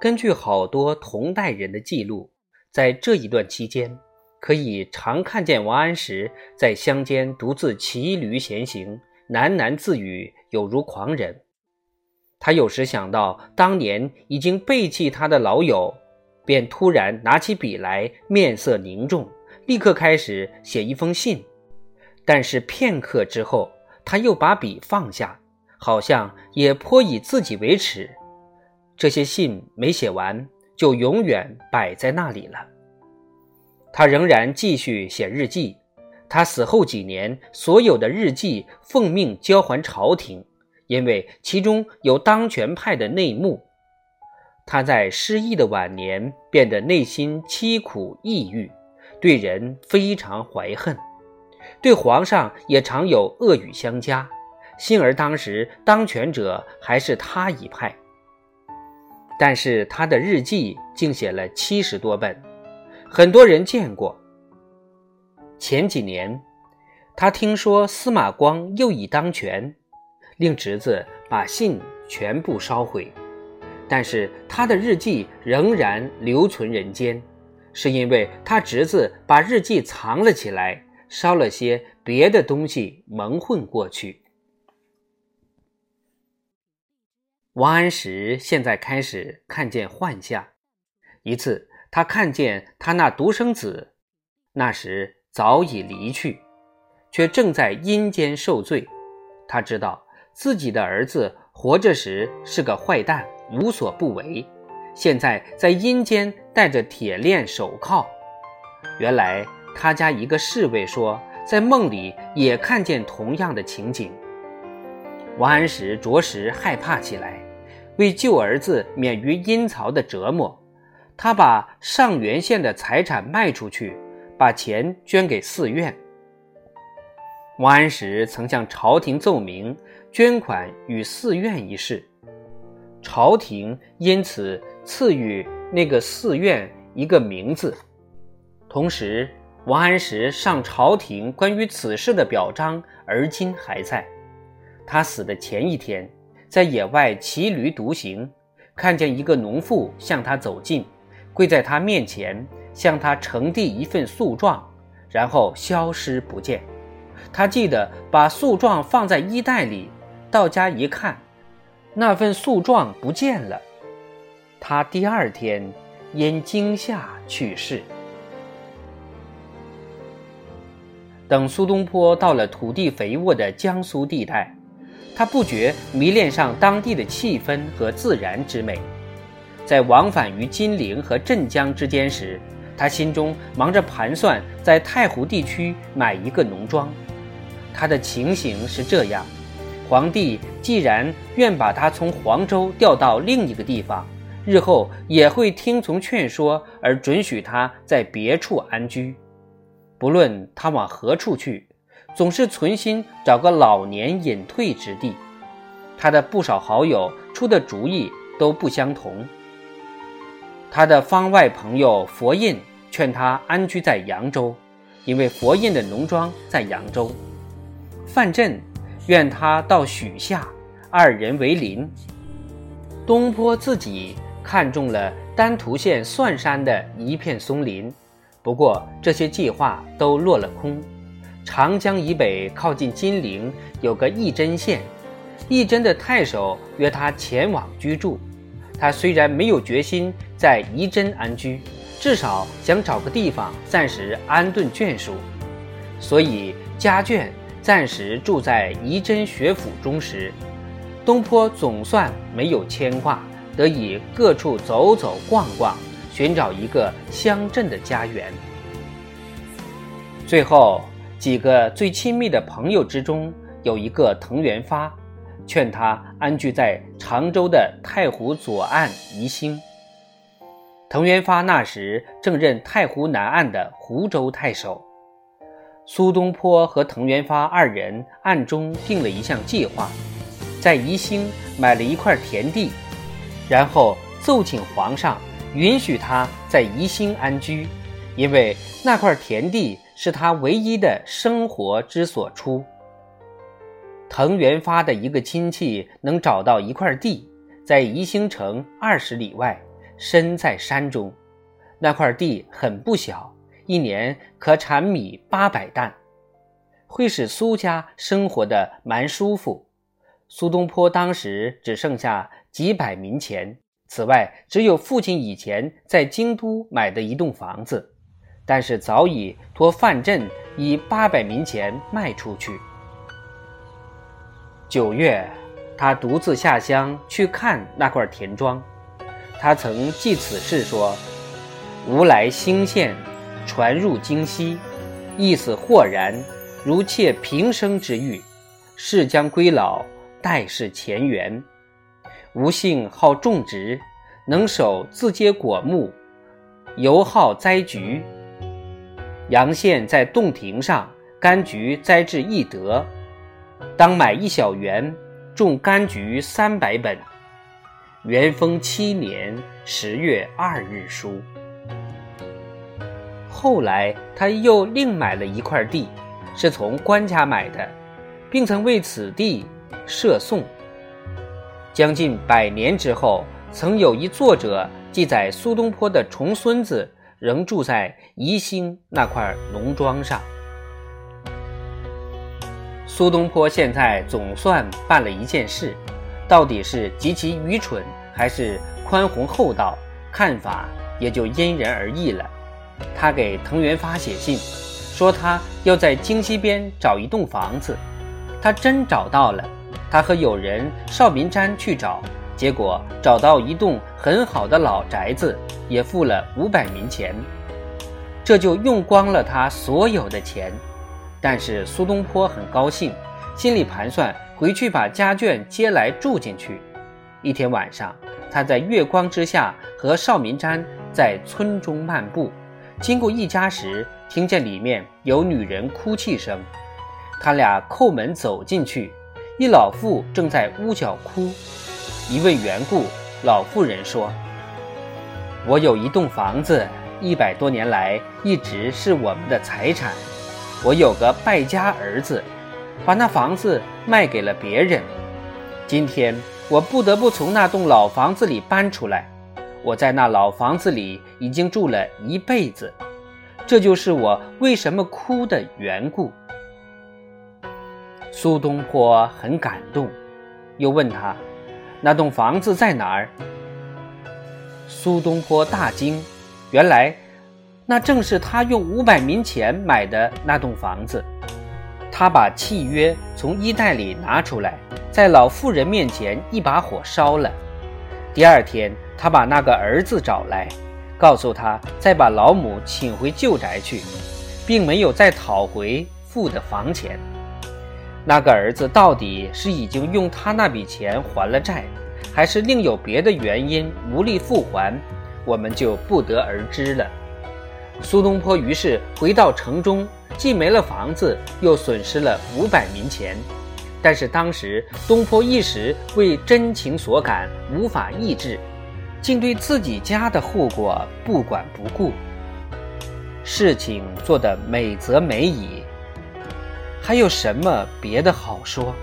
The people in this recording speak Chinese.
根据好多同代人的记录，在这一段期间，可以常看见王安石在乡间独自骑驴闲行，喃喃自语，有如狂人。他有时想到当年已经背弃他的老友，便突然拿起笔来，面色凝重，立刻开始写一封信。但是片刻之后，他又把笔放下，好像也颇以自己为耻。这些信没写完，就永远摆在那里了。他仍然继续写日记。他死后几年，所有的日记奉命交还朝廷，因为其中有当权派的内幕。他在失意的晚年，变得内心凄苦抑郁，对人非常怀恨，对皇上也常有恶语相加。幸而当时当权者还是他一派。但是他的日记竟写了七十多本，很多人见过。前几年，他听说司马光又已当权，令侄子把信全部烧毁，但是他的日记仍然留存人间，是因为他侄子把日记藏了起来，烧了些别的东西蒙混过去。王安石现在开始看见幻象。一次，他看见他那独生子，那时早已离去，却正在阴间受罪。他知道自己的儿子活着时是个坏蛋，无所不为，现在在阴间戴着铁链手铐。原来他家一个侍卫说，在梦里也看见同样的情景。王安石着实害怕起来，为救儿子免于阴曹的折磨，他把上元县的财产卖出去，把钱捐给寺院。王安石曾向朝廷奏明捐款与寺院一事，朝廷因此赐予那个寺院一个名字。同时，王安石上朝廷关于此事的表彰，而今还在。他死的前一天，在野外骑驴独行，看见一个农妇向他走近，跪在他面前，向他呈递一份诉状，然后消失不见。他记得把诉状放在衣袋里，到家一看，那份诉状不见了。他第二天因惊吓去世。等苏东坡到了土地肥沃的江苏地带。他不觉迷恋上当地的气氛和自然之美，在往返于金陵和镇江之间时，他心中忙着盘算在太湖地区买一个农庄。他的情形是这样：皇帝既然愿把他从黄州调到另一个地方，日后也会听从劝说而准许他在别处安居，不论他往何处去。总是存心找个老年隐退之地，他的不少好友出的主意都不相同。他的方外朋友佛印劝他安居在扬州，因为佛印的农庄在扬州。范镇愿他到许下，二人为邻。东坡自己看中了丹徒县蒜山的一片松林，不过这些计划都落了空。长江以北靠近金陵有个义真县，义真的太守约他前往居住。他虽然没有决心在仪真安居，至少想找个地方暂时安顿眷属，所以家眷暂时住在仪真学府中时，东坡总算没有牵挂，得以各处走走逛逛，寻找一个乡镇的家园。最后。几个最亲密的朋友之中，有一个藤原发，劝他安居在常州的太湖左岸宜兴。藤原发那时正任太湖南岸的湖州太守。苏东坡和藤原发二人暗中定了一项计划，在宜兴买了一块田地，然后奏请皇上允许他在宜兴安居，因为那块田地。是他唯一的生活之所出。藤原发的一个亲戚能找到一块地，在宜兴城二十里外，身在山中，那块地很不小，一年可产米八百担，会使苏家生活的蛮舒服。苏东坡当时只剩下几百民钱，此外只有父亲以前在京都买的一栋房子，但是早已托范镇以八百民钱卖出去。九月，他独自下乡去看那块田庄。他曾记此事说：“吾来兴县，传入京西，意思豁然，如切平生之欲。事将归老，待是前缘。吾性好种植，能守自接果木，尤好栽菊。阳县在洞庭上，柑橘栽至一德。”当买一小园，种柑橘三百本。元丰七年十月二日书。后来他又另买了一块地，是从官家买的，并曾为此地设颂。将近百年之后，曾有一作者记载苏东坡的重孙子仍住在宜兴那块农庄上。苏东坡现在总算办了一件事，到底是极其愚蠢还是宽宏厚道，看法也就因人而异了。他给藤原发写信，说他要在京西边找一栋房子，他真找到了。他和友人邵民瞻去找，结果找到一栋很好的老宅子，也付了五百冥钱，这就用光了他所有的钱。但是苏东坡很高兴，心里盘算回去把家眷接来住进去。一天晚上，他在月光之下和邵民瞻在村中漫步，经过一家时，听见里面有女人哭泣声。他俩叩门走进去，一老妇正在屋角哭。一问缘故，老妇人说：“我有一栋房子，一百多年来一直是我们的财产。”我有个败家儿子，把那房子卖给了别人。今天我不得不从那栋老房子里搬出来。我在那老房子里已经住了一辈子，这就是我为什么哭的缘故。苏东坡很感动，又问他：“那栋房子在哪儿？”苏东坡大惊，原来。那正是他用五百民钱买的那栋房子。他把契约从衣袋里拿出来，在老妇人面前一把火烧了。第二天，他把那个儿子找来，告诉他再把老母请回旧宅去，并没有再讨回付的房钱。那个儿子到底是已经用他那笔钱还了债，还是另有别的原因无力复还，我们就不得而知了。苏东坡于是回到城中，既没了房子，又损失了五百民钱。但是当时东坡一时为真情所感，无法抑制，竟对自己家的后果不管不顾。事情做得美则美矣，还有什么别的好说？